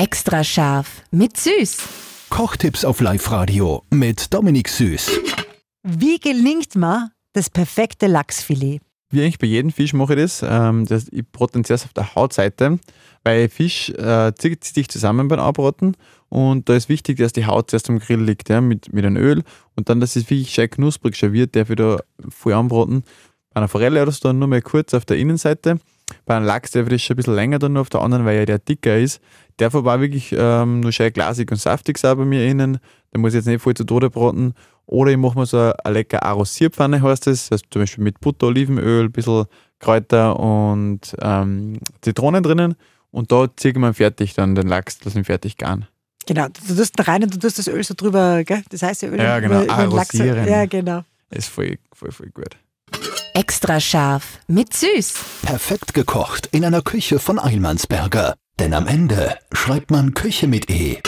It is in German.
Extra scharf mit Süß. Kochtipps auf Live-Radio mit Dominik Süß. Wie gelingt mir das perfekte Lachsfilet? Wie eigentlich bei jedem Fisch mache ich das. Ähm, das ich brate zuerst auf der Hautseite, weil Fisch äh, zieht sich zusammen beim Anbraten und da ist wichtig, dass die Haut zuerst am Grill liegt ja, mit, mit einem Öl und dann, dass es wirklich schön knusprig schon wird, darf ich da voll anbraten. Bei einer Forelle oder so dann nur mal kurz auf der Innenseite. Bei einem Lachs das schon ein bisschen länger dann auf der anderen, weil ja der dicker ist. Der war wirklich ähm, nur schön glasig und saftig sein bei mir innen. Da muss ich jetzt nicht voll zu Tode braten. Oder ich mache mir so eine lecker Arrosierpfanne, heißt das. Also zum Beispiel mit Butter, Olivenöl, ein bisschen Kräuter und ähm, Zitronen drinnen. Und da ziehe ich mir fertig dann den Lachs, lass ihn fertig garen. Genau, du tust ihn rein und du tust das Öl so drüber, gell? Das heißt ja Öl Ja, genau, über, über Lachs. Ja, genau. Ist voll, voll, voll gut. Extra scharf mit Süß. Perfekt gekocht in einer Küche von Eilmannsberger. Denn am Ende schreibt man Küche mit E.